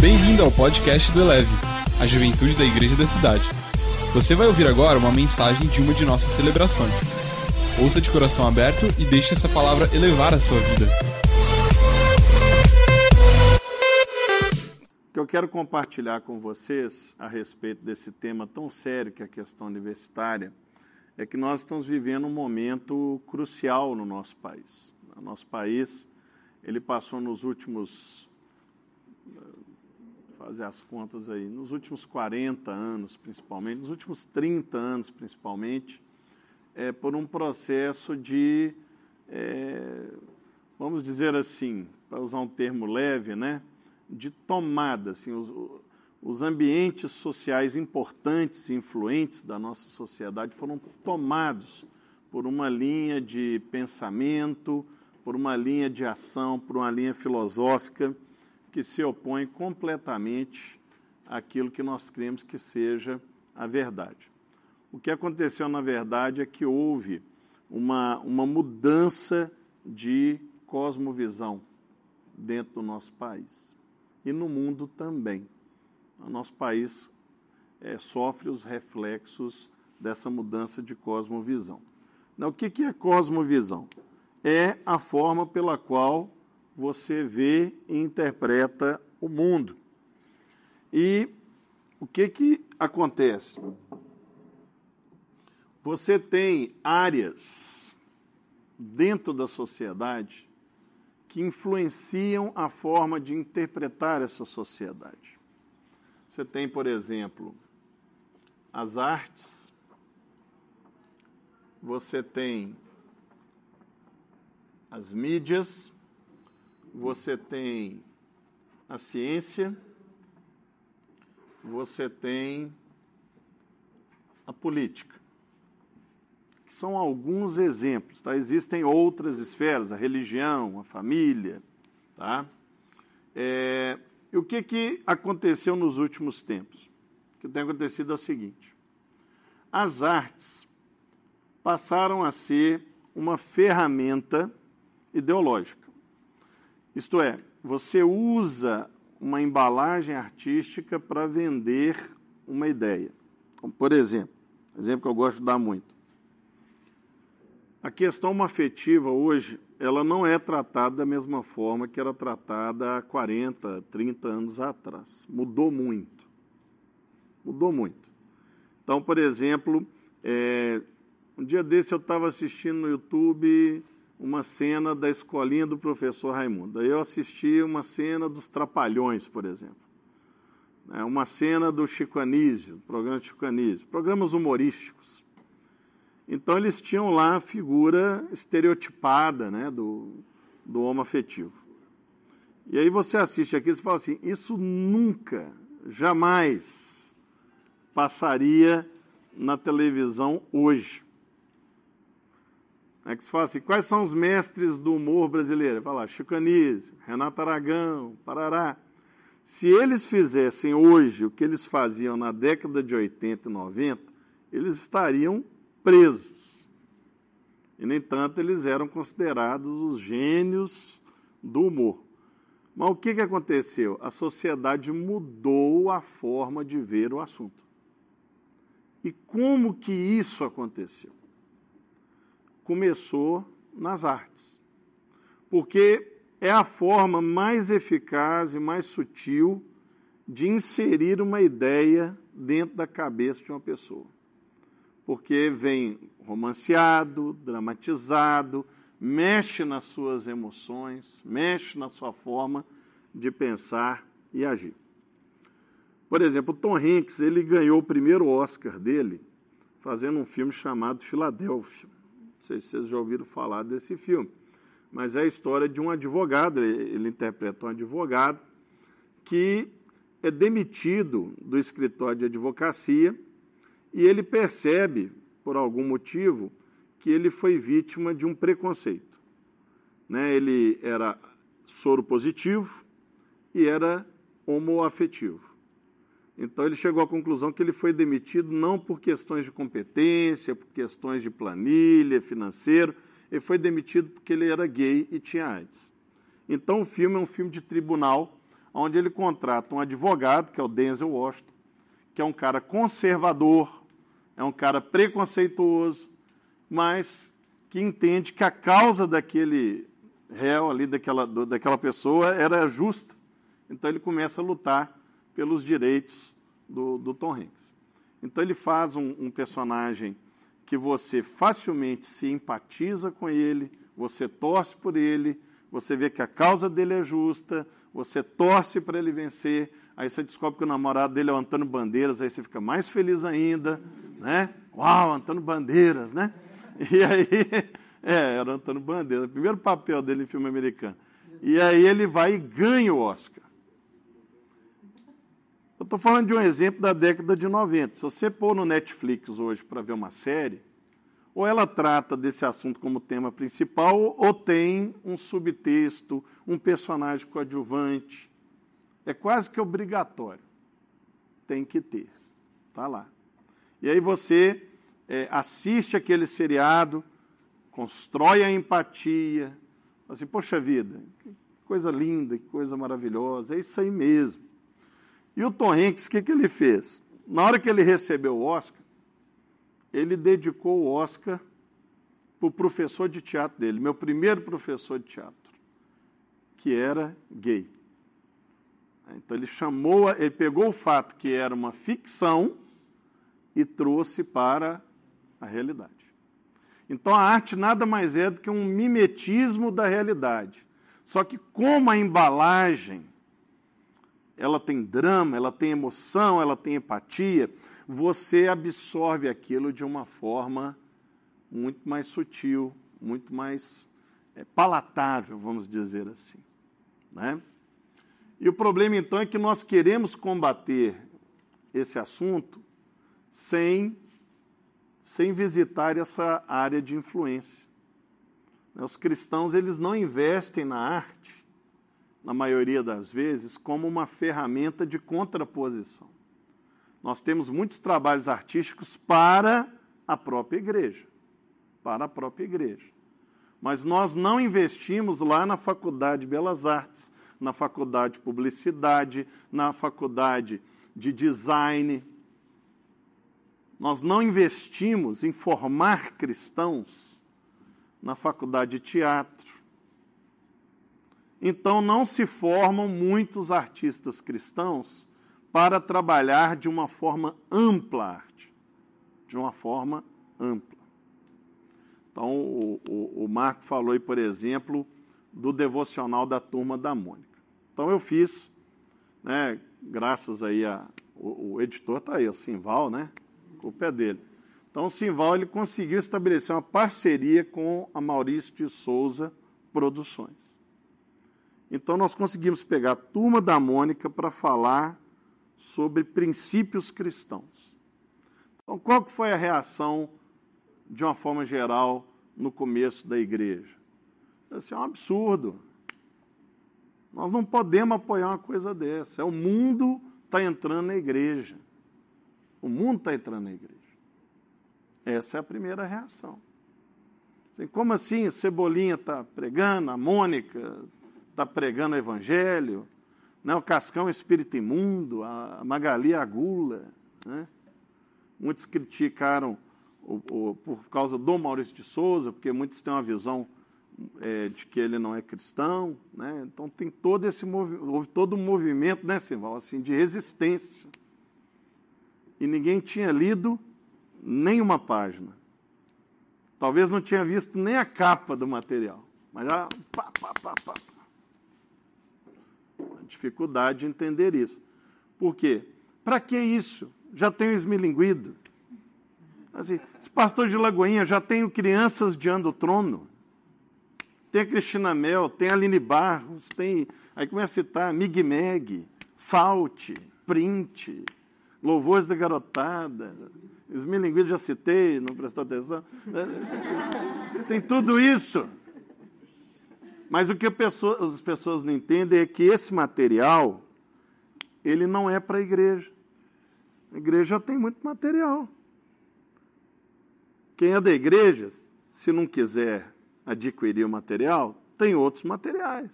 Bem-vindo ao podcast do Eleve, a juventude da igreja da cidade. Você vai ouvir agora uma mensagem de uma de nossas celebrações. Ouça de coração aberto e deixe essa palavra elevar a sua vida. O que eu quero compartilhar com vocês a respeito desse tema tão sério que é a questão universitária é que nós estamos vivendo um momento crucial no nosso país. O nosso país, ele passou nos últimos fazer as contas aí, nos últimos 40 anos, principalmente, nos últimos 30 anos, principalmente, é, por um processo de, é, vamos dizer assim, para usar um termo leve, né, de tomada, assim, os, os ambientes sociais importantes e influentes da nossa sociedade foram tomados por uma linha de pensamento, por uma linha de ação, por uma linha filosófica que se opõe completamente àquilo que nós cremos que seja a verdade. O que aconteceu, na verdade, é que houve uma, uma mudança de cosmovisão dentro do nosso país e no mundo também. O nosso país é, sofre os reflexos dessa mudança de cosmovisão. O que, que é cosmovisão? É a forma pela qual você vê e interpreta o mundo. E o que, que acontece? Você tem áreas dentro da sociedade que influenciam a forma de interpretar essa sociedade. Você tem, por exemplo, as artes, você tem as mídias, você tem a ciência, você tem a política. São alguns exemplos, tá? Existem outras esferas, a religião, a família, tá? É, e o que, que aconteceu nos últimos tempos? O que tem acontecido é o seguinte: as artes passaram a ser uma ferramenta ideológica. Isto é, você usa uma embalagem artística para vender uma ideia. Como, por exemplo, exemplo que eu gosto de dar muito. A questão afetiva hoje, ela não é tratada da mesma forma que era tratada há 40, 30 anos atrás. Mudou muito. Mudou muito. Então, por exemplo, é, um dia desse eu estava assistindo no YouTube uma cena da escolinha do professor Raimundo. Aí eu assisti uma cena dos Trapalhões, por exemplo. É uma cena do Chico Anísio, programa Chico Anísio, programas humorísticos. Então eles tinham lá a figura estereotipada né, do, do afetivo. E aí você assiste aqui e fala assim, isso nunca, jamais passaria na televisão hoje. É que se fala assim, quais são os mestres do humor brasileiro? Fala, Chico Anísio, Renato Aragão, Parará. Se eles fizessem hoje o que eles faziam na década de 80 e 90, eles estariam presos. E, nem tanto, eles eram considerados os gênios do humor. Mas o que, que aconteceu? A sociedade mudou a forma de ver o assunto. E como que isso aconteceu? Começou nas artes. Porque é a forma mais eficaz e mais sutil de inserir uma ideia dentro da cabeça de uma pessoa. Porque vem romanceado, dramatizado, mexe nas suas emoções, mexe na sua forma de pensar e agir. Por exemplo, Tom Hanks, ele ganhou o primeiro Oscar dele fazendo um filme chamado Filadélfia. Não sei se vocês já ouviram falar desse filme. Mas é a história de um advogado, ele interpreta um advogado que é demitido do escritório de advocacia e ele percebe, por algum motivo, que ele foi vítima de um preconceito. Né? Ele era soro positivo e era homoafetivo. Então ele chegou à conclusão que ele foi demitido não por questões de competência, por questões de planilha, financeiro, ele foi demitido porque ele era gay e tinha AIDS. Então o filme é um filme de tribunal, onde ele contrata um advogado, que é o Denzel Washington, que é um cara conservador, é um cara preconceituoso, mas que entende que a causa daquele réu ali, daquela, daquela pessoa, era justa. Então ele começa a lutar pelos direitos do, do Tom Hanks. Então ele faz um, um personagem que você facilmente se empatiza com ele, você torce por ele, você vê que a causa dele é justa, você torce para ele vencer, aí você descobre que o namorado dele é o Antônio Bandeiras, aí você fica mais feliz ainda, né? Uau, Antônio Bandeiras, né? E aí, é, era o Antônio Bandeiras, o primeiro papel dele em filme americano. E aí ele vai e ganha o Oscar. Eu estou falando de um exemplo da década de 90. Se você pôr no Netflix hoje para ver uma série, ou ela trata desse assunto como tema principal, ou tem um subtexto, um personagem coadjuvante. É quase que obrigatório. Tem que ter. Está lá. E aí você é, assiste aquele seriado, constrói a empatia, assim, poxa vida, que coisa linda, que coisa maravilhosa, é isso aí mesmo. E o Tom Hanks, o que, que ele fez? Na hora que ele recebeu o Oscar, ele dedicou o Oscar para o professor de teatro dele, meu primeiro professor de teatro, que era gay. Então ele chamou, ele pegou o fato que era uma ficção e trouxe para a realidade. Então a arte nada mais é do que um mimetismo da realidade. Só que como a embalagem ela tem drama, ela tem emoção, ela tem empatia, você absorve aquilo de uma forma muito mais sutil, muito mais é, palatável, vamos dizer assim. Né? E o problema então é que nós queremos combater esse assunto sem, sem visitar essa área de influência. Os cristãos eles não investem na arte na maioria das vezes, como uma ferramenta de contraposição. Nós temos muitos trabalhos artísticos para a própria igreja, para a própria igreja. Mas nós não investimos lá na Faculdade de Belas Artes, na Faculdade de Publicidade, na Faculdade de Design. Nós não investimos em formar cristãos na Faculdade de Teatro, então não se formam muitos artistas cristãos para trabalhar de uma forma ampla a arte, de uma forma ampla. Então o, o, o Marco falou aí, por exemplo, do devocional da turma da Mônica. Então eu fiz, né, graças aí a o, o editor está aí, o Simval, né? O pé dele. Então o Simval ele conseguiu estabelecer uma parceria com a Maurício de Souza Produções. Então, nós conseguimos pegar a turma da Mônica para falar sobre princípios cristãos. Então, qual que foi a reação, de uma forma geral, no começo da igreja? Isso é um absurdo. Nós não podemos apoiar uma coisa dessa. É o mundo está entrando na igreja. O mundo está entrando na igreja. Essa é a primeira reação. Assim, como assim? Cebolinha está pregando, a Mônica está pregando o evangelho, né? o Cascão é espírito imundo, a Magali é a gula. Né? Muitos criticaram o, o, por causa do Maurício de Souza, porque muitos têm uma visão é, de que ele não é cristão. Né? Então tem todo esse houve todo um movimento, né, Simval, assim, de resistência. E ninguém tinha lido nenhuma página. Talvez não tinha visto nem a capa do material. Mas já pá, pá, pá, dificuldade de entender isso. Por quê? Para que isso? Já tenho esmilinguido. Assim, esse pastor de Lagoinha já tenho crianças diante do trono. Tem a Cristina Mel, tem a Aline Barros, tem. Aí começa a citar Mig Meg, Salte, Print, Louvores da Garotada. Esmilinguido já citei, não prestou atenção. Tem tudo isso. Mas o que pessoa, as pessoas não entendem é que esse material, ele não é para a igreja. A igreja tem muito material. Quem é da igreja, se não quiser adquirir o material, tem outros materiais.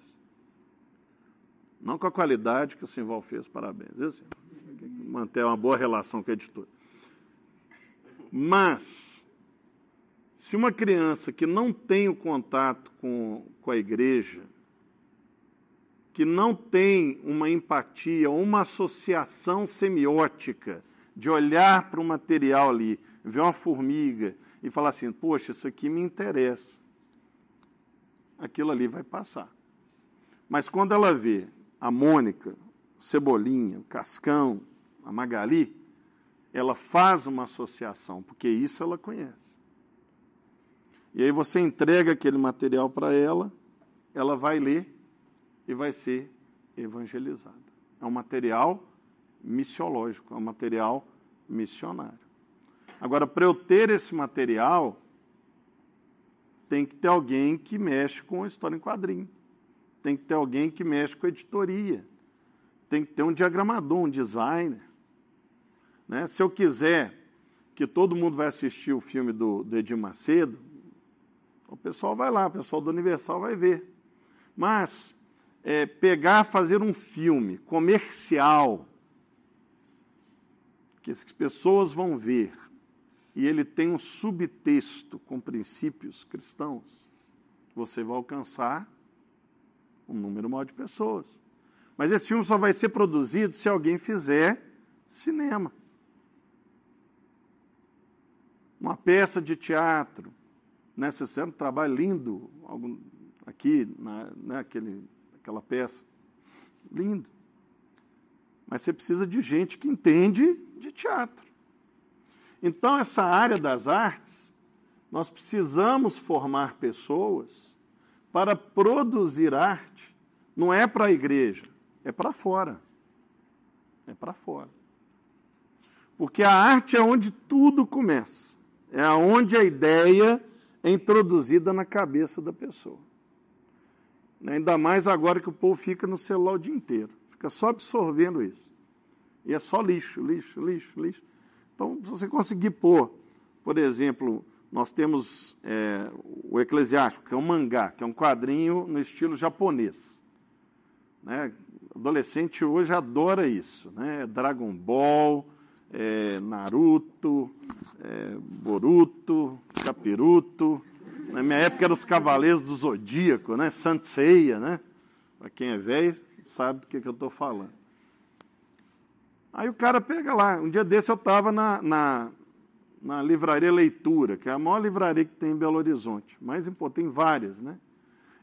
Não com a qualidade que o Simval fez, parabéns. Assim, manter uma boa relação com a editora. Mas, se uma criança que não tem o contato com, com a igreja, que não tem uma empatia, uma associação semiótica de olhar para o material ali, ver uma formiga e falar assim: poxa, isso aqui me interessa. Aquilo ali vai passar. Mas quando ela vê a Mônica, Cebolinha, o Cascão, a Magali, ela faz uma associação, porque isso ela conhece. E aí você entrega aquele material para ela, ela vai ler e vai ser evangelizada. É um material missiológico, é um material missionário. Agora, para eu ter esse material, tem que ter alguém que mexe com história em quadrinho. Tem que ter alguém que mexe com editoria. Tem que ter um diagramador, um designer. Né? Se eu quiser que todo mundo vai assistir o filme do, do Edir Macedo, o pessoal vai lá, o pessoal do Universal vai ver. Mas é, pegar, fazer um filme comercial, que as pessoas vão ver, e ele tem um subtexto com princípios cristãos, você vai alcançar um número maior de pessoas. Mas esse filme só vai ser produzido se alguém fizer cinema. Uma peça de teatro, né? Fez um trabalho lindo aqui, na, né, aquele, aquela peça. Lindo. Mas você precisa de gente que entende de teatro. Então, essa área das artes, nós precisamos formar pessoas para produzir arte. Não é para a igreja, é para fora. É para fora. Porque a arte é onde tudo começa. É onde a ideia introduzida na cabeça da pessoa. Ainda mais agora que o povo fica no celular o dia inteiro, fica só absorvendo isso. E é só lixo, lixo, lixo, lixo. Então, se você conseguir pôr, por exemplo, nós temos é, o Eclesiástico, que é um mangá, que é um quadrinho no estilo japonês. Né? Adolescente hoje adora isso, né? Dragon Ball, é, Naruto, é, Boruto, Capiruto. Na minha época eram os Cavaleiros do Zodíaco, né? Sanseia, né? Para quem é velho, sabe do que, que eu estou falando. Aí o cara pega lá. Um dia desse eu estava na, na, na, livraria Leitura, que é a maior livraria que tem em Belo Horizonte. Mais importante, tem várias, né?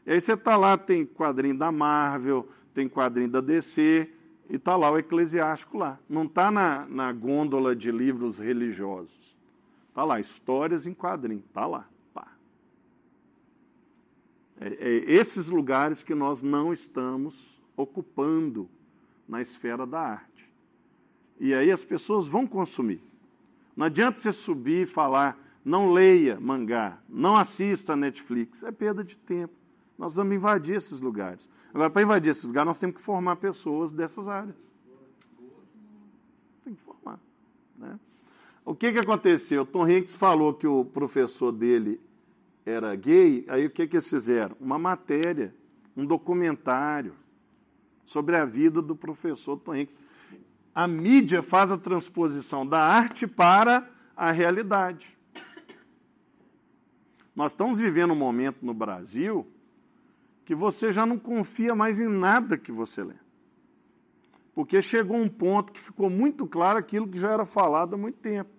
E aí você está lá, tem quadrinho da Marvel, tem quadrinho da DC, e está lá o eclesiástico lá. Não está na, na gôndola de livros religiosos. Está lá, histórias em quadrinho. Está lá. É, é esses lugares que nós não estamos ocupando na esfera da arte. E aí as pessoas vão consumir. Não adianta você subir e falar, não leia mangá, não assista Netflix. É perda de tempo. Nós vamos invadir esses lugares. Agora, para invadir esses lugares, nós temos que formar pessoas dessas áreas. Tem que formar. Né? O que, que aconteceu? Tom Hanks falou que o professor dele era gay, aí o que, que eles fizeram? Uma matéria, um documentário sobre a vida do professor Tom Hanks. A mídia faz a transposição da arte para a realidade. Nós estamos vivendo um momento no Brasil que você já não confia mais em nada que você lê. Porque chegou um ponto que ficou muito claro aquilo que já era falado há muito tempo.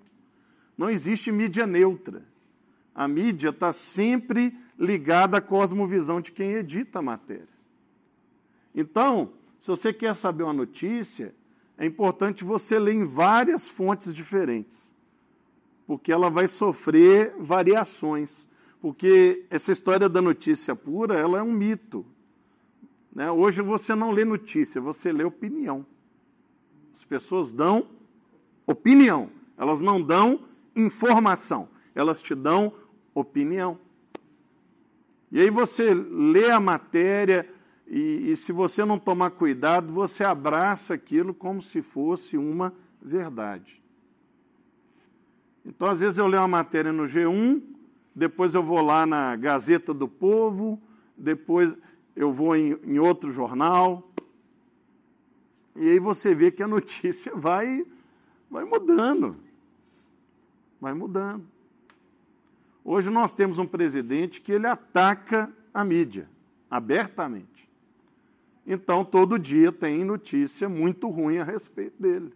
Não existe mídia neutra. A mídia está sempre ligada à cosmovisão de quem edita a matéria. Então, se você quer saber uma notícia, é importante você ler em várias fontes diferentes, porque ela vai sofrer variações porque essa história da notícia pura, ela é um mito. Né? Hoje você não lê notícia, você lê opinião. As pessoas dão opinião, elas não dão informação, elas te dão opinião. E aí você lê a matéria e, e se você não tomar cuidado, você abraça aquilo como se fosse uma verdade. Então, às vezes eu leio uma matéria no G1, depois eu vou lá na Gazeta do Povo, depois eu vou em, em outro jornal. E aí você vê que a notícia vai, vai mudando. Vai mudando. Hoje nós temos um presidente que ele ataca a mídia abertamente. Então, todo dia tem notícia muito ruim a respeito dele,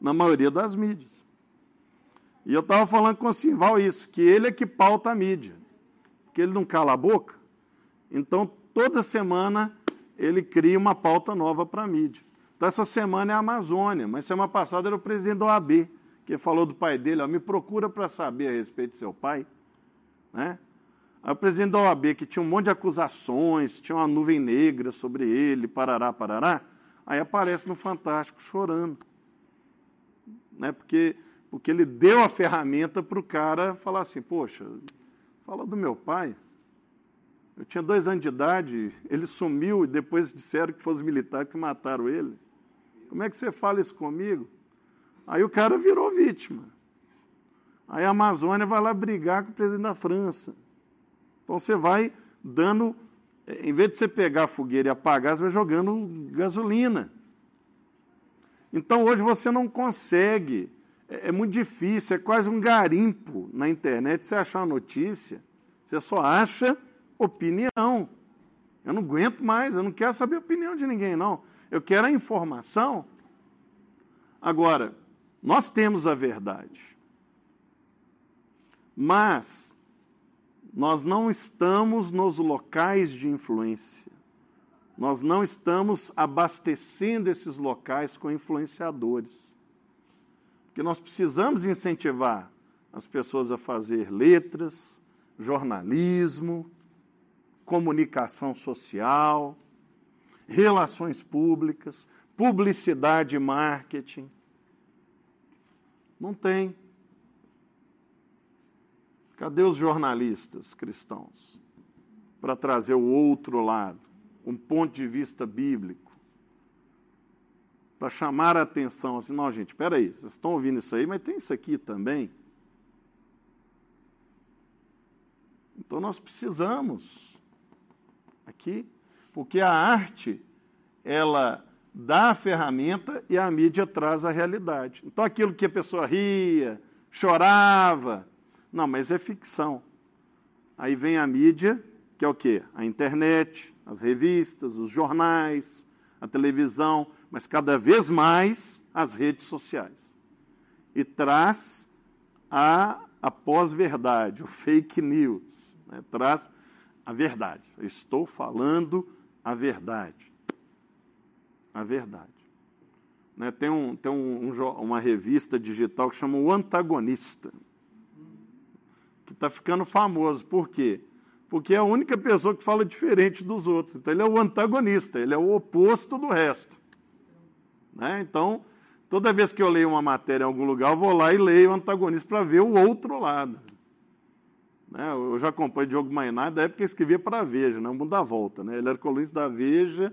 na maioria das mídias. E eu estava falando com o Simval isso, que ele é que pauta a mídia, porque ele não cala a boca. Então, toda semana ele cria uma pauta nova para a mídia. Então, essa semana é a Amazônia, mas semana passada era o presidente da OAB, que falou do pai dele, ó, me procura para saber a respeito do seu pai. Né? Aí o presidente da OAB, que tinha um monte de acusações, tinha uma nuvem negra sobre ele, parará, parará, aí aparece no Fantástico chorando. Né? Porque, porque ele deu a ferramenta para o cara falar assim, poxa, fala do meu pai. Eu tinha dois anos de idade, ele sumiu e depois disseram que foram os militares que mataram ele. Como é que você fala isso comigo? Aí o cara virou vítima. Aí a Amazônia vai lá brigar com o presidente da França. Então você vai dando, eh, em vez de você pegar a fogueira e apagar, você vai jogando gasolina. Então hoje você não consegue, é, é muito difícil, é quase um garimpo na internet você achar uma notícia, você só acha opinião. Eu não aguento mais, eu não quero saber a opinião de ninguém, não. Eu quero a informação. Agora, nós temos a verdade. Mas nós não estamos nos locais de influência. Nós não estamos abastecendo esses locais com influenciadores. Porque nós precisamos incentivar as pessoas a fazer letras, jornalismo, comunicação social, relações públicas, publicidade e marketing. Não tem. Cadê os jornalistas cristãos para trazer o outro lado, um ponto de vista bíblico? Para chamar a atenção, assim, não, gente, espera aí, vocês estão ouvindo isso aí, mas tem isso aqui também. Então nós precisamos aqui, porque a arte, ela dá a ferramenta e a mídia traz a realidade. Então aquilo que a pessoa ria, chorava, não, mas é ficção. Aí vem a mídia, que é o quê? A internet, as revistas, os jornais, a televisão, mas cada vez mais as redes sociais. E traz a, a pós-verdade, o fake news. Né? Traz a verdade. Eu estou falando a verdade. A verdade. Né? Tem, um, tem um, um, uma revista digital que chama O Antagonista que está ficando famoso. Por quê? Porque é a única pessoa que fala diferente dos outros. Então, ele é o antagonista, ele é o oposto do resto. Né? Então, toda vez que eu leio uma matéria em algum lugar, eu vou lá e leio o antagonista para ver o outro lado. Né? Eu já acompanho Diogo Mainá, da época que escrevia para a Veja, né? o mundo dá volta. Né? Ele era colunista da Veja,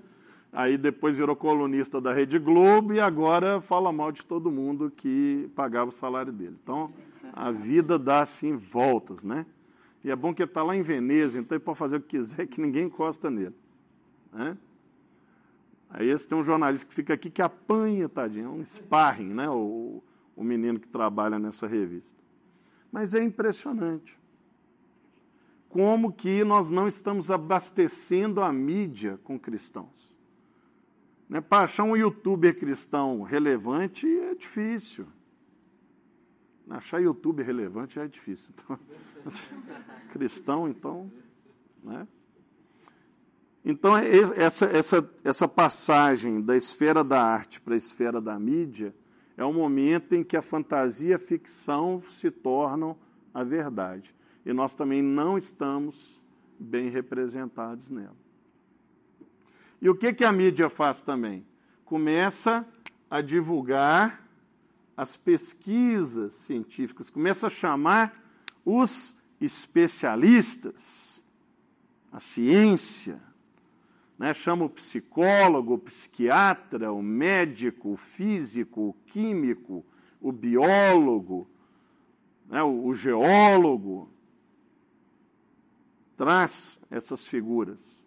aí depois virou colunista da Rede Globo e agora fala mal de todo mundo que pagava o salário dele. Então, a vida dá assim voltas, né? E é bom que ele está lá em Veneza, então ele pode fazer o que quiser, que ninguém encosta nele. Né? Aí esse tem um jornalista que fica aqui que apanha, tadinho, é um sparring, né? O, o menino que trabalha nessa revista. Mas é impressionante. Como que nós não estamos abastecendo a mídia com cristãos? Né? Para achar um youtuber cristão relevante é difícil. Achar YouTube relevante é difícil. Então, cristão, então. Né? Então, essa, essa, essa passagem da esfera da arte para a esfera da mídia é o momento em que a fantasia e a ficção se tornam a verdade. E nós também não estamos bem representados nela. E o que, que a mídia faz também? Começa a divulgar as pesquisas científicas, começa a chamar os especialistas, a ciência, né? chama o psicólogo, o psiquiatra, o médico, o físico, o químico, o biólogo, né? o, o geólogo, traz essas figuras.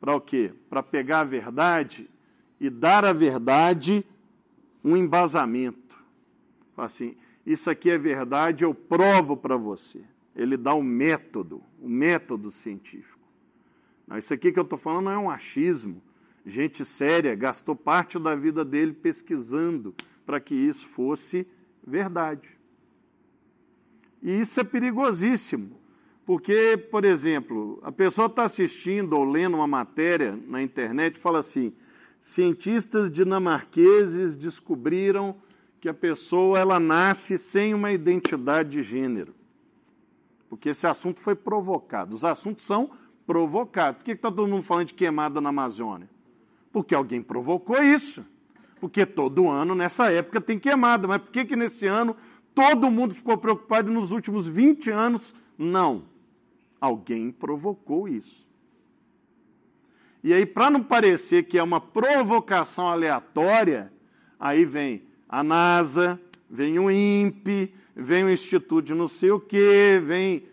Para o quê? Para pegar a verdade e dar à verdade um embasamento. Fala assim, isso aqui é verdade, eu provo para você. Ele dá um método, um método científico. Não, isso aqui que eu estou falando não é um achismo. Gente séria gastou parte da vida dele pesquisando para que isso fosse verdade. E isso é perigosíssimo, porque, por exemplo, a pessoa está assistindo ou lendo uma matéria na internet e fala assim: cientistas dinamarqueses descobriram que a pessoa ela nasce sem uma identidade de gênero. Porque esse assunto foi provocado. Os assuntos são provocados. Por que está todo mundo falando de queimada na Amazônia? Porque alguém provocou isso. Porque todo ano, nessa época, tem queimada. Mas por que, que nesse ano todo mundo ficou preocupado e nos últimos 20 anos não? Alguém provocou isso. E aí, para não parecer que é uma provocação aleatória, aí vem a NASA, vem o INPE, vem o Instituto de não sei o quê, vem.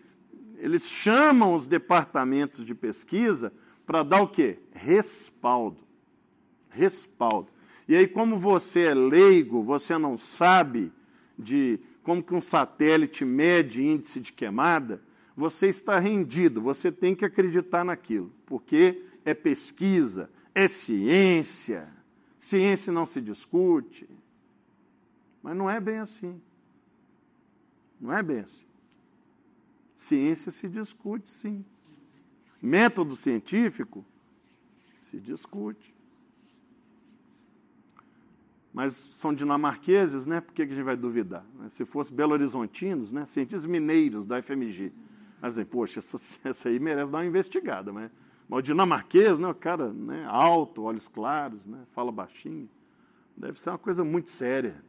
Eles chamam os departamentos de pesquisa para dar o quê? Respaldo. Respaldo. E aí, como você é leigo, você não sabe de como que um satélite mede índice de queimada, você está rendido, você tem que acreditar naquilo, porque é pesquisa, é ciência. Ciência não se discute. Mas não é bem assim. Não é bem assim. Ciência se discute, sim. Método científico se discute. Mas são dinamarqueses, né? Por que a gente vai duvidar? Se fosse Belo Horizontinos, né? cientistas mineiros da FMG. Mas, poxa, essa, essa aí merece dar uma investigada. Mas, mas o dinamarquês, né? o cara né? alto, olhos claros, né? fala baixinho. Deve ser uma coisa muito séria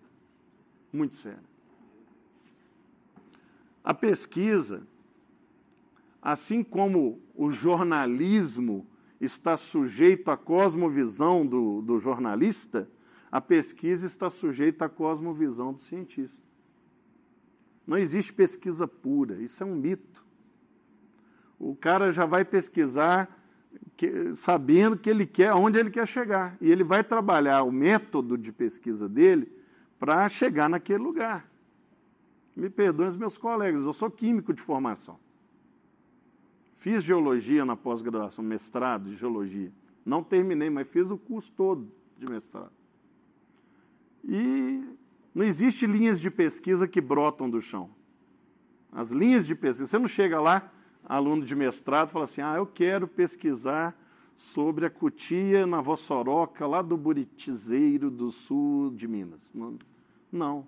muito sério. A pesquisa, assim como o jornalismo está sujeito à cosmovisão do, do jornalista, a pesquisa está sujeita à cosmovisão do cientista. Não existe pesquisa pura, isso é um mito. O cara já vai pesquisar que, sabendo que ele quer, onde ele quer chegar. E ele vai trabalhar o método de pesquisa dele para chegar naquele lugar. Me perdoem os meus colegas, eu sou químico de formação. Fiz geologia na pós-graduação, mestrado de geologia. Não terminei, mas fiz o curso todo de mestrado. E não existe linhas de pesquisa que brotam do chão. As linhas de pesquisa, você não chega lá, aluno de mestrado, fala assim: ah, eu quero pesquisar sobre a cutia na Vossoroca, lá do Buritizeiro do sul de Minas. Não, não.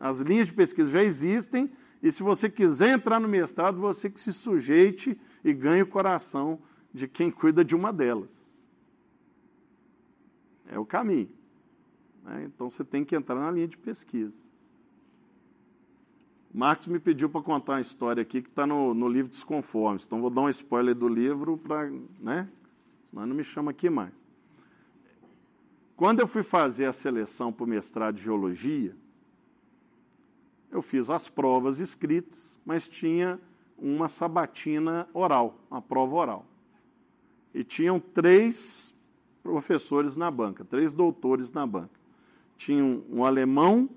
As linhas de pesquisa já existem e se você quiser entrar no mestrado, você que se sujeite e ganhe o coração de quem cuida de uma delas. É o caminho. Né? Então você tem que entrar na linha de pesquisa. Marcos me pediu para contar uma história aqui que está no, no livro dos conformes. Então vou dar um spoiler do livro para, né? Senão não me chama aqui mais. Quando eu fui fazer a seleção para o mestrado de geologia, eu fiz as provas escritas, mas tinha uma sabatina oral, uma prova oral. E tinham três professores na banca, três doutores na banca. Tinham um alemão,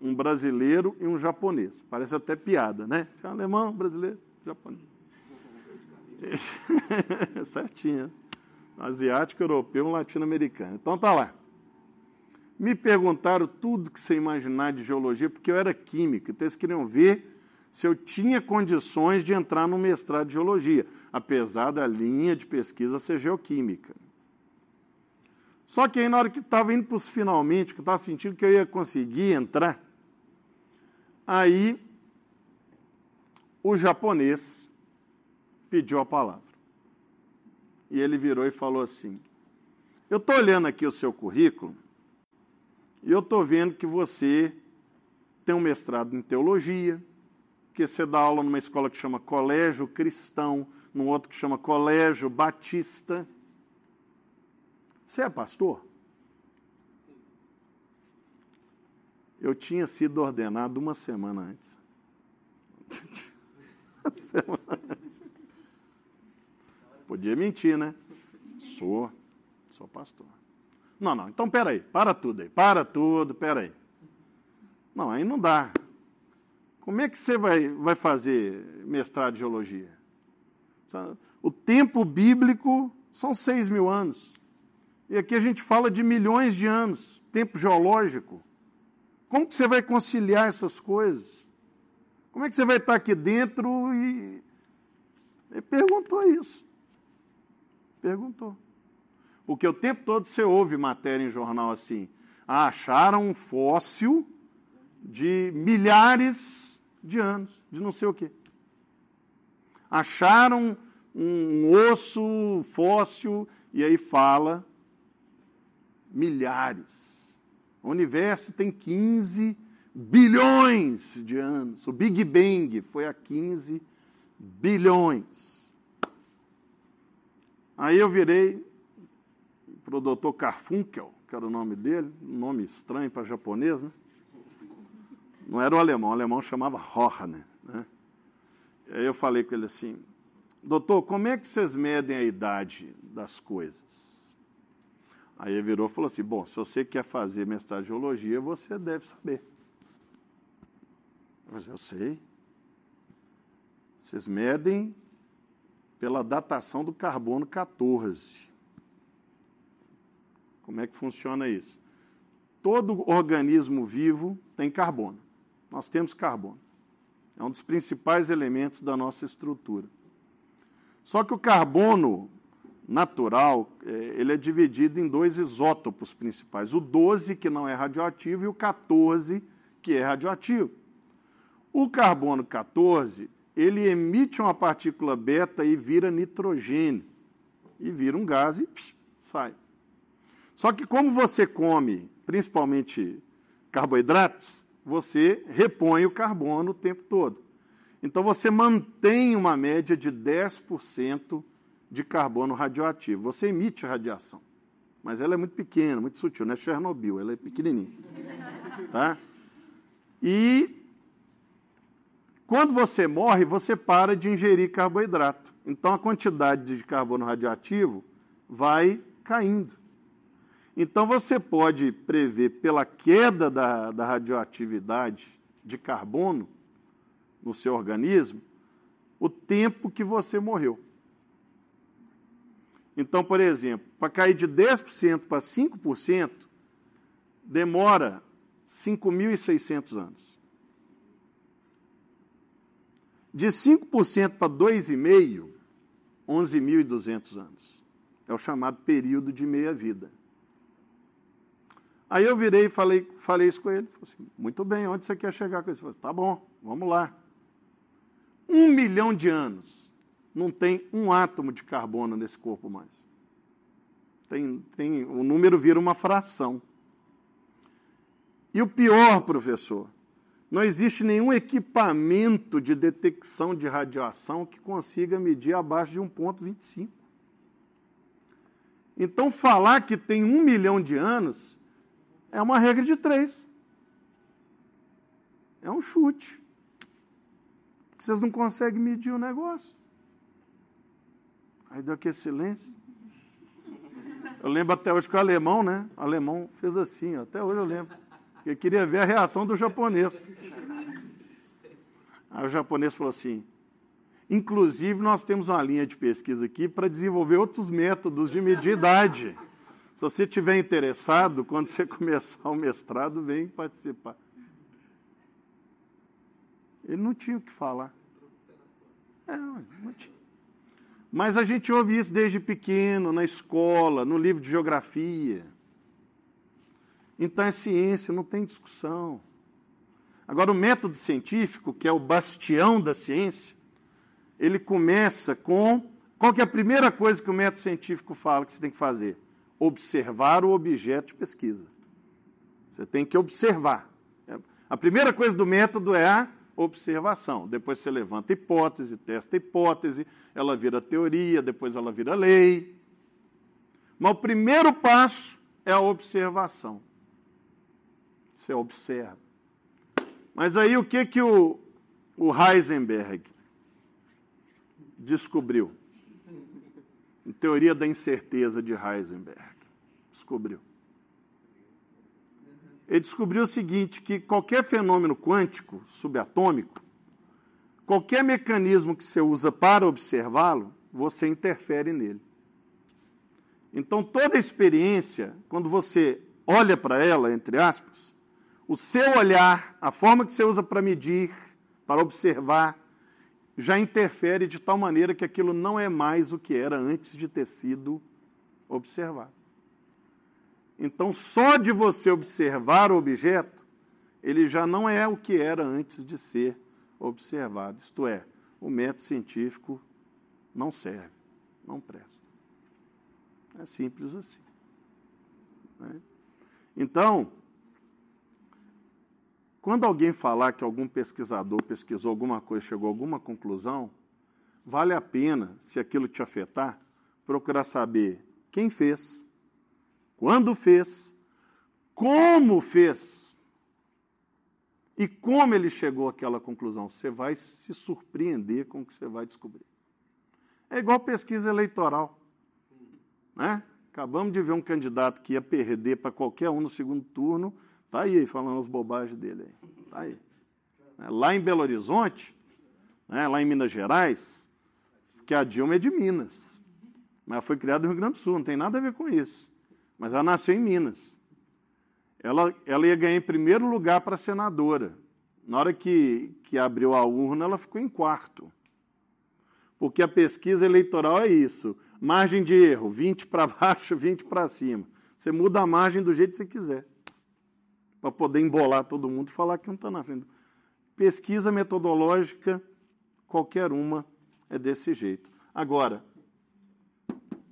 um brasileiro e um japonês. Parece até piada, né? Um alemão, brasileiro, japonês. Certinho asiático, europeu latino-americano. Então tá lá. Me perguntaram tudo que você imaginar de geologia, porque eu era químico, então eles queriam ver se eu tinha condições de entrar no mestrado de geologia, apesar da linha de pesquisa ser geoquímica. Só que aí, na hora que estava indo para os finalmente, que eu estava sentindo que eu ia conseguir entrar, aí o japonês pediu a palavra. E ele virou e falou assim: Eu estou olhando aqui o seu currículo e eu estou vendo que você tem um mestrado em teologia, que você dá aula numa escola que chama Colégio Cristão, num outro que chama Colégio Batista. Você é pastor? Eu tinha sido ordenado uma semana antes. uma semana antes. Podia mentir, né? Sou, sou pastor. Não, não, então peraí, para tudo aí, para tudo, peraí. Não, aí não dá. Como é que você vai, vai fazer mestrado de geologia? O tempo bíblico são seis mil anos. E aqui a gente fala de milhões de anos, tempo geológico. Como que você vai conciliar essas coisas? Como é que você vai estar aqui dentro e. Ele perguntou isso. Perguntou. Porque o tempo todo você ouve matéria em jornal assim: ah, acharam um fóssil de milhares de anos, de não sei o quê. Acharam um osso fóssil, e aí fala milhares. O universo tem 15 bilhões de anos. O Big Bang foi a 15 bilhões. Aí eu virei para o doutor Carfunkel, que era o nome dele, um nome estranho para japonês, né? Não era o alemão, o alemão chamava Horner. Né? Aí eu falei com ele assim, doutor, como é que vocês medem a idade das coisas? Aí ele virou e falou assim, bom, se você quer fazer mestrado em geologia, você deve saber. Mas eu sei. Vocês medem pela datação do carbono 14. Como é que funciona isso? Todo organismo vivo tem carbono. Nós temos carbono. É um dos principais elementos da nossa estrutura. Só que o carbono natural, é, ele é dividido em dois isótopos principais, o 12, que não é radioativo, e o 14, que é radioativo. O carbono 14, ele emite uma partícula beta e vira nitrogênio. E vira um gás e pss, sai. Só que como você come, principalmente carboidratos, você repõe o carbono o tempo todo. Então você mantém uma média de 10% de carbono radioativo. Você emite radiação, mas ela é muito pequena, muito sutil, não é Chernobyl, ela é pequenininha. Tá? E quando você morre, você para de ingerir carboidrato. Então a quantidade de carbono radioativo vai caindo. Então você pode prever pela queda da, da radioatividade de carbono no seu organismo o tempo que você morreu. Então, por exemplo, para cair de 10% para 5%, demora 5.600 anos. De 5% para 2,5%, 11.200 anos. É o chamado período de meia-vida. Aí eu virei e falei, falei isso com ele. Falei assim, muito bem, onde você quer chegar com isso? Falei, tá bom, vamos lá. Um milhão de anos, não tem um átomo de carbono nesse corpo mais. Tem, tem, o número vira uma fração. E o pior, professor, não existe nenhum equipamento de detecção de radiação que consiga medir abaixo de 1,25. Então, falar que tem um milhão de anos é uma regra de três. É um chute. Vocês não conseguem medir o negócio. Aí deu aquele silêncio. Eu lembro até hoje que o alemão, né? O alemão fez assim, até hoje eu lembro. Eu queria ver a reação do japonês. Aí o japonês falou assim: inclusive, nós temos uma linha de pesquisa aqui para desenvolver outros métodos de medir idade. Se você estiver interessado, quando você começar o mestrado, vem participar. Ele não tinha o que falar. É, não tinha. Mas a gente ouve isso desde pequeno, na escola, no livro de geografia. Então é ciência, não tem discussão. Agora, o método científico, que é o bastião da ciência, ele começa com. Qual que é a primeira coisa que o método científico fala que você tem que fazer? observar o objeto de pesquisa. Você tem que observar. A primeira coisa do método é a observação. Depois você levanta hipótese, testa hipótese, ela vira teoria, depois ela vira lei. Mas o primeiro passo é a observação. Você observa. Mas aí o que, que o, o Heisenberg descobriu? Teoria da incerteza de Heisenberg. Descobriu. ele descobriu o seguinte, que qualquer fenômeno quântico, subatômico, qualquer mecanismo que você usa para observá-lo, você interfere nele. Então, toda experiência, quando você olha para ela, entre aspas, o seu olhar, a forma que você usa para medir, para observar, já interfere de tal maneira que aquilo não é mais o que era antes de ter sido observado. Então, só de você observar o objeto, ele já não é o que era antes de ser observado. Isto é, o método científico não serve, não presta. É simples assim. Né? Então, quando alguém falar que algum pesquisador pesquisou alguma coisa, chegou a alguma conclusão, vale a pena, se aquilo te afetar, procurar saber quem fez, quando fez, como fez e como ele chegou àquela conclusão. Você vai se surpreender com o que você vai descobrir. É igual pesquisa eleitoral. Né? Acabamos de ver um candidato que ia perder para qualquer um no segundo turno Está aí falando as bobagens dele. Está aí. É, lá em Belo Horizonte, né, lá em Minas Gerais, que a Dilma é de Minas, mas foi criada no Rio Grande do Sul, não tem nada a ver com isso. Mas ela nasceu em Minas. Ela, ela ia ganhar em primeiro lugar para senadora. Na hora que, que abriu a urna, ela ficou em quarto. Porque a pesquisa eleitoral é isso. Margem de erro, 20 para baixo, 20 para cima. Você muda a margem do jeito que você quiser para poder embolar todo mundo e falar que não está na frente. Pesquisa metodológica, qualquer uma é desse jeito. Agora,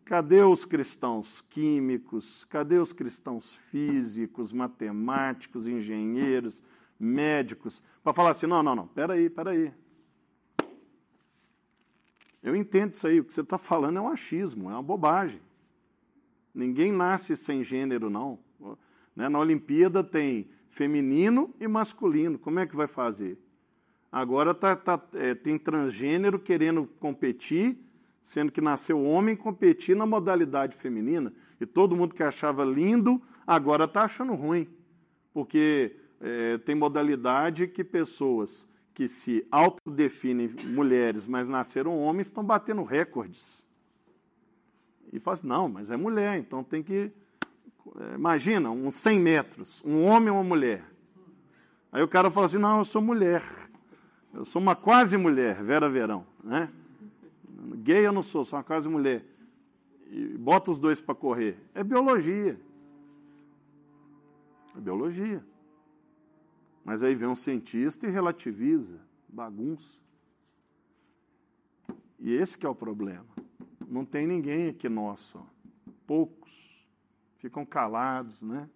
cadê os cristãos químicos? Cadê os cristãos físicos, matemáticos, engenheiros, médicos? Para falar assim: não, não, não, peraí, peraí. Eu entendo isso aí, o que você está falando é um achismo, é uma bobagem. Ninguém nasce sem gênero, não. Né? Na Olimpíada tem feminino e masculino. Como é que vai fazer? Agora tá, tá, é, tem transgênero querendo competir, sendo que nasceu homem competir na modalidade feminina. E todo mundo que achava lindo, agora está achando ruim. Porque é, tem modalidade que pessoas que se autodefinem mulheres, mas nasceram homens, estão batendo recordes. E faz, assim, não, mas é mulher, então tem que imagina, uns 100 metros, um homem e uma mulher. Aí o cara fala assim: não, eu sou mulher. Eu sou uma quase mulher, Vera Verão. Né? Gay eu não sou, sou uma quase mulher. E bota os dois para correr. É biologia. É biologia. Mas aí vem um cientista e relativiza, bagunça. E esse que é o problema. Não tem ninguém aqui nosso, poucos ficam calados, né?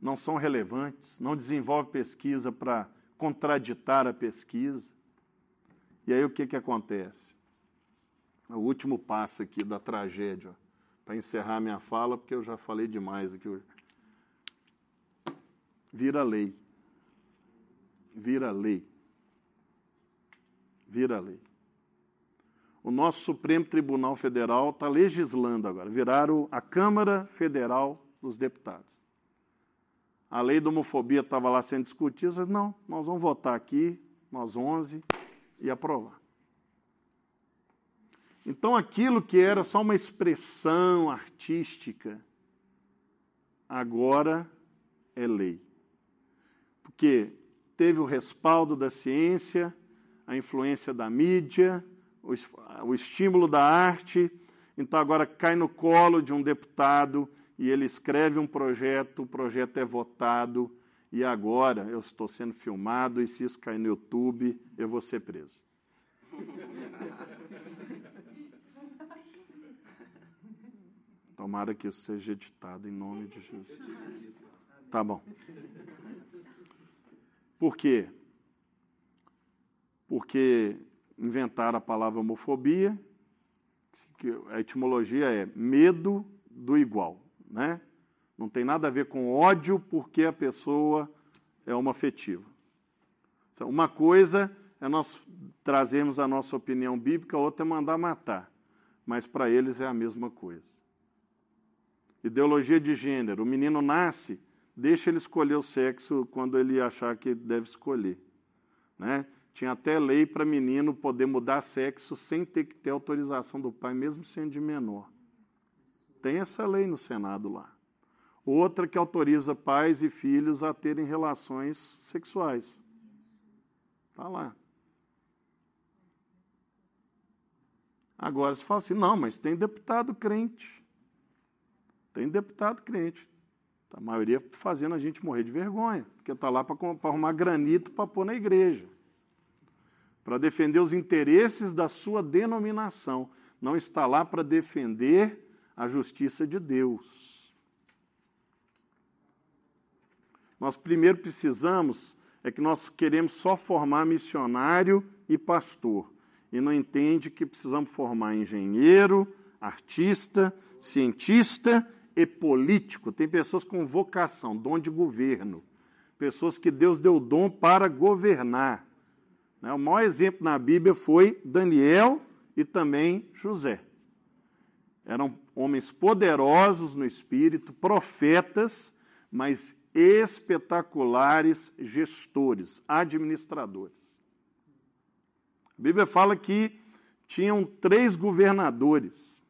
não são relevantes, não desenvolvem pesquisa para contraditar a pesquisa. E aí o que, que acontece? O último passo aqui da tragédia, para encerrar minha fala, porque eu já falei demais aqui hoje. Vira lei. Vira lei. Vira lei o nosso Supremo Tribunal Federal está legislando agora, viraram a Câmara Federal dos Deputados. A lei da homofobia estava lá sendo discutida, disse, não, nós vamos votar aqui, nós 11, e aprovar. Então aquilo que era só uma expressão artística, agora é lei. Porque teve o respaldo da ciência, a influência da mídia, o, estímulo da arte, então agora cai no colo de um deputado e ele escreve um projeto, o projeto é votado e agora eu estou sendo filmado e se isso cair no YouTube, eu vou ser preso. Tomara que isso seja editado em nome de Jesus. Tá bom. Por quê? Porque inventaram a palavra homofobia, que a etimologia é medo do igual, né? Não tem nada a ver com ódio porque a pessoa é homoafetiva. Uma coisa é nós trazermos a nossa opinião bíblica, outra é mandar matar. Mas para eles é a mesma coisa. Ideologia de gênero. O menino nasce, deixa ele escolher o sexo quando ele achar que deve escolher. Né? Tinha até lei para menino poder mudar sexo sem ter que ter autorização do pai, mesmo sendo de menor. Tem essa lei no Senado lá. Outra que autoriza pais e filhos a terem relações sexuais. Está lá. Agora você fala assim: não, mas tem deputado crente. Tem deputado crente. A maioria fazendo a gente morrer de vergonha, porque está lá para arrumar granito para pôr na igreja. Para defender os interesses da sua denominação. Não está lá para defender a justiça de Deus. Nós primeiro precisamos é que nós queremos só formar missionário e pastor e não entende que precisamos formar engenheiro, artista, cientista e político. Tem pessoas com vocação, dom de governo, pessoas que Deus deu dom para governar. Né? O maior exemplo na Bíblia foi Daniel e também José. Eram homens poderosos no espírito, profetas, mas espetaculares gestores, administradores. A Bíblia fala que tinham três governadores,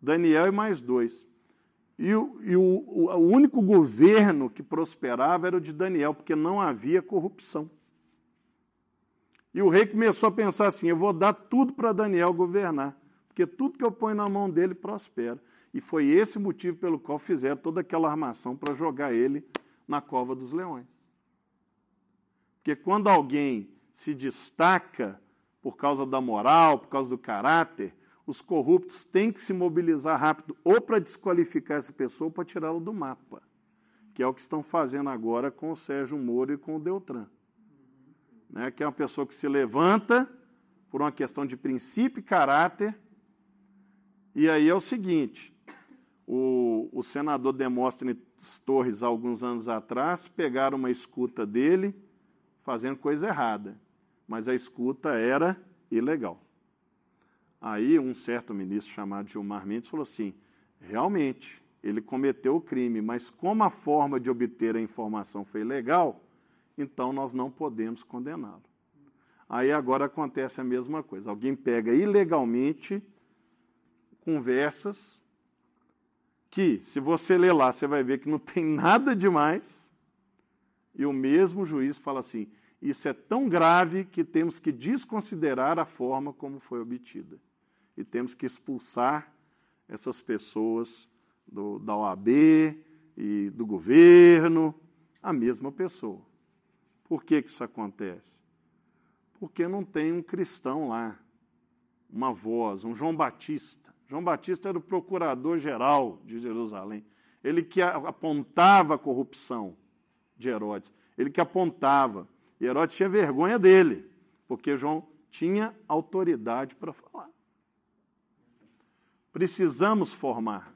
Daniel e mais dois. E, o, e o, o, único governo que prosperava era o de Daniel, porque não havia corrupção. E o rei começou a pensar assim: eu vou dar tudo para Daniel governar, porque tudo que eu ponho na mão dele prospera. E foi esse motivo pelo qual fizeram toda aquela armação para jogar ele na cova dos leões. Porque quando alguém se destaca por causa da moral, por causa do caráter, os corruptos têm que se mobilizar rápido ou para desqualificar essa pessoa ou para tirá-lo do mapa, que é o que estão fazendo agora com o Sérgio Moro e com o Deltran. Né? Que é uma pessoa que se levanta por uma questão de princípio e caráter, e aí é o seguinte: o, o senador Demóstenes Torres, alguns anos atrás, pegaram uma escuta dele fazendo coisa errada mas a escuta era ilegal. Aí um certo ministro chamado Gilmar Mendes falou assim: realmente, ele cometeu o crime, mas como a forma de obter a informação foi legal, então nós não podemos condená-lo. Aí agora acontece a mesma coisa. Alguém pega ilegalmente conversas que, se você ler lá, você vai ver que não tem nada demais, e o mesmo juiz fala assim: isso é tão grave que temos que desconsiderar a forma como foi obtida. E temos que expulsar essas pessoas do, da OAB e do governo, a mesma pessoa. Por que, que isso acontece? Porque não tem um cristão lá, uma voz, um João Batista. João Batista era o procurador-geral de Jerusalém. Ele que apontava a corrupção de Herodes. Ele que apontava. E Herodes tinha vergonha dele, porque João tinha autoridade para falar. Precisamos formar.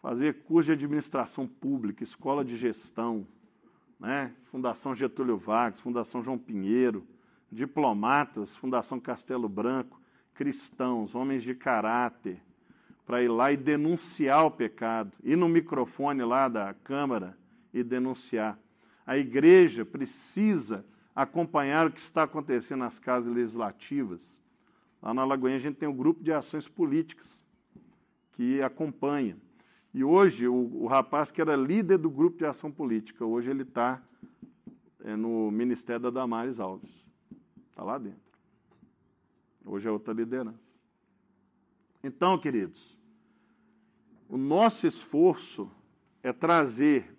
Fazer curso de administração pública, escola de gestão, né? Fundação Getúlio Vargas, Fundação João Pinheiro, diplomatas, Fundação Castelo Branco, cristãos, homens de caráter, para ir lá e denunciar o pecado, ir no microfone lá da Câmara e denunciar. A igreja precisa acompanhar o que está acontecendo nas casas legislativas. Lá na Lagoinha a gente tem um grupo de ações políticas que acompanha. E hoje o, o rapaz que era líder do grupo de ação política, hoje ele está é, no Ministério da Damares Alves. Está lá dentro. Hoje é outra liderança. Então, queridos, o nosso esforço é trazer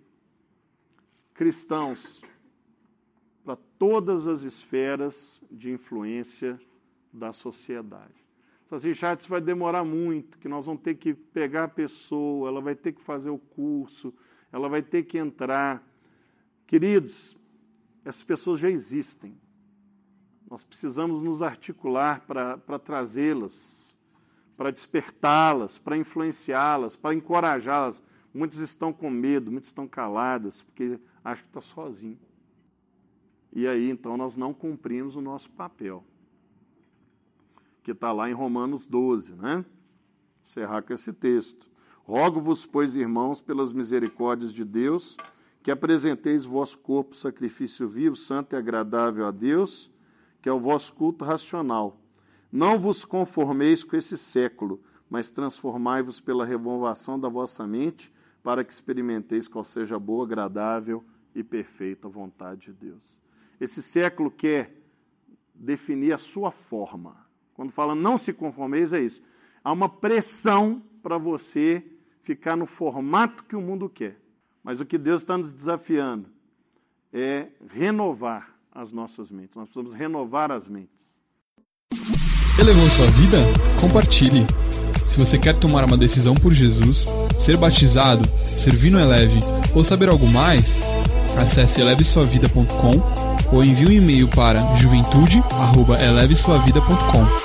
cristãos para todas as esferas de influência da sociedade. Assim, Richard, vai demorar muito, que nós vamos ter que pegar a pessoa, ela vai ter que fazer o curso, ela vai ter que entrar. Queridos, essas pessoas já existem. Nós precisamos nos articular para trazê-las, para despertá-las, para influenciá-las, para encorajá-las. Muitos estão com medo, muitos estão caladas, porque acham que está sozinho. E aí, então, nós não cumprimos o nosso papel, que está lá em Romanos 12, né? Encerrar com esse texto. Rogo-vos, pois, irmãos, pelas misericórdias de Deus, que apresenteis vosso corpo sacrifício vivo, santo e agradável a Deus, que é o vosso culto racional. Não vos conformeis com esse século, mas transformai-vos pela renovação da vossa mente, para que experimenteis qual seja a boa, agradável e perfeita vontade de Deus. Esse século quer definir a sua forma. Quando fala não se conformeis, é isso. Há uma pressão para você ficar no formato que o mundo quer. Mas o que Deus está nos desafiando é renovar as nossas mentes. Nós precisamos renovar as mentes. Elevou sua vida? Compartilhe. Se você quer tomar uma decisão por Jesus, ser batizado, servir no Eleve ou saber algo mais, acesse elevesuavida.com ou envie um e-mail para juventude@elevesuavida.com.